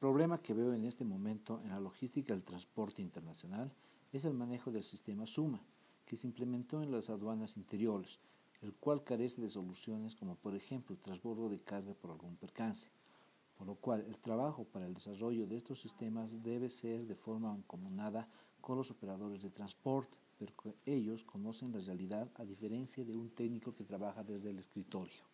problema que veo en este momento en la logística del transporte internacional es el manejo del sistema SUMA, que se implementó en las aduanas interiores, el cual carece de soluciones como por ejemplo el transbordo de carga por algún percance, por lo cual el trabajo para el desarrollo de estos sistemas debe ser de forma mancomunada con los operadores de transporte, porque ellos conocen la realidad a diferencia de un técnico que trabaja desde el escritorio.